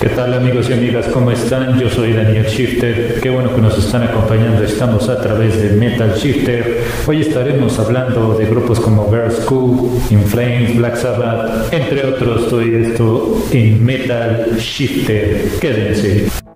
¿Qué tal amigos y amigas? ¿Cómo están? Yo soy Daniel Shifter. Qué bueno que nos están acompañando. Estamos a través de Metal Shifter. Hoy estaremos hablando de grupos como Girl School, In Flames, Black Sabbath, entre otros. Todo esto en Metal Shifter. Quédense.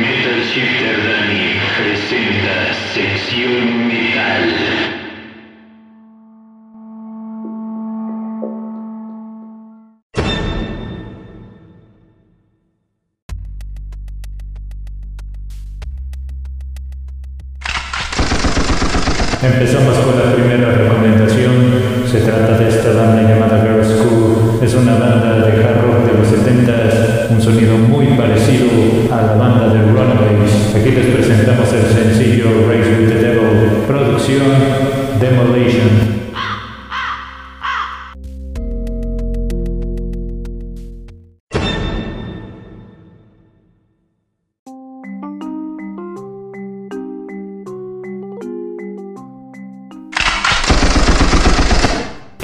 Metal Shifter Dani presenta sección metal. Empezamos con la primera recomendación. Se trata de esta banda llamada Girl School. Es una banda de hard rock de los 70 un sonido muy parecido a la banda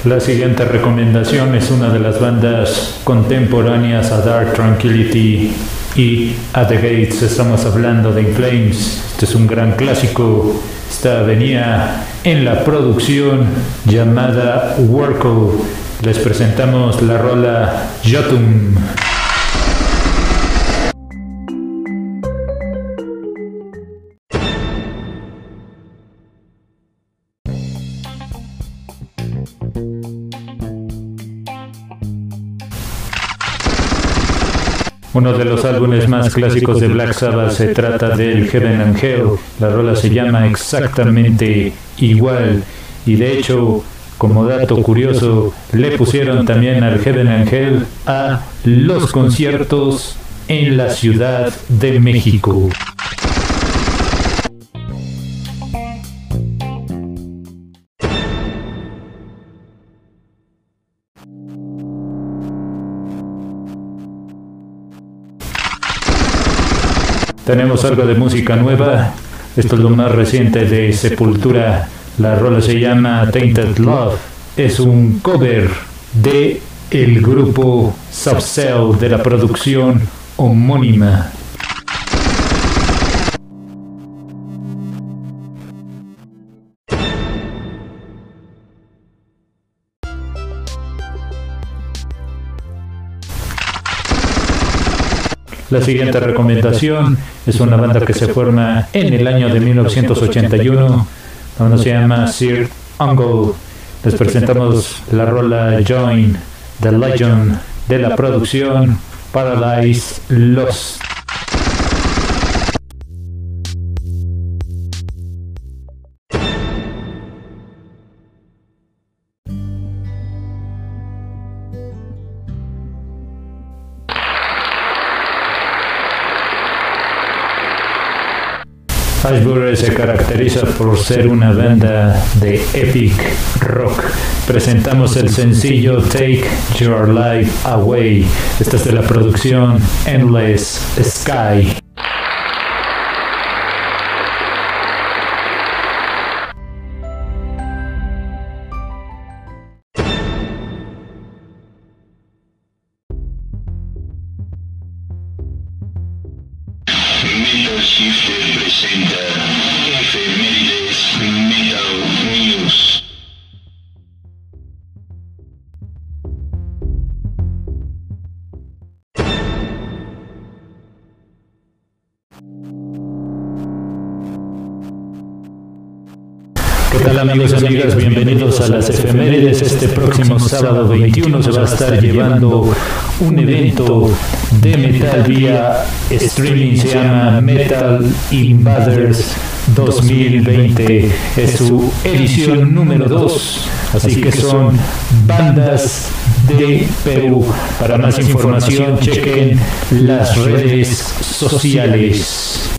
La siguiente recomendación es una de las bandas contemporáneas a Dark Tranquility y a The Gates. Estamos hablando de In Flames. Este es un gran clásico. Esta venía en la producción llamada Worko. Les presentamos la rola Jotum. Uno de los álbumes más clásicos de Black Sabbath se trata del Heaven and Hell. La rola se llama exactamente igual y de hecho, como dato curioso, le pusieron también al Heaven and Hell a los conciertos en la Ciudad de México. Tenemos algo de música nueva. Esto es lo más reciente de Sepultura. La rola se llama Tainted Love. Es un cover de el grupo Subcell de la producción homónima. La siguiente recomendación es una banda que se forma en el año de 1981. La banda se llama Sir Uncle. Les presentamos la rola Join, The Legend de la producción Paradise Lost. Ashbury se caracteriza por ser una banda de epic rock. Presentamos el sencillo Take Your Life Away. Esta es de la producción Endless Sky. Shifter presenta Efemérides ¿Qué ¿Qué tal amigos y amigas? Bienvenidos a las efemérides. Este próximo sábado 21 se va a estar llevando un evento de metal vía streaming, se llama Metal Invaders 2020. Es su edición número 2. Así que son bandas de Perú. Para más información chequen las redes sociales.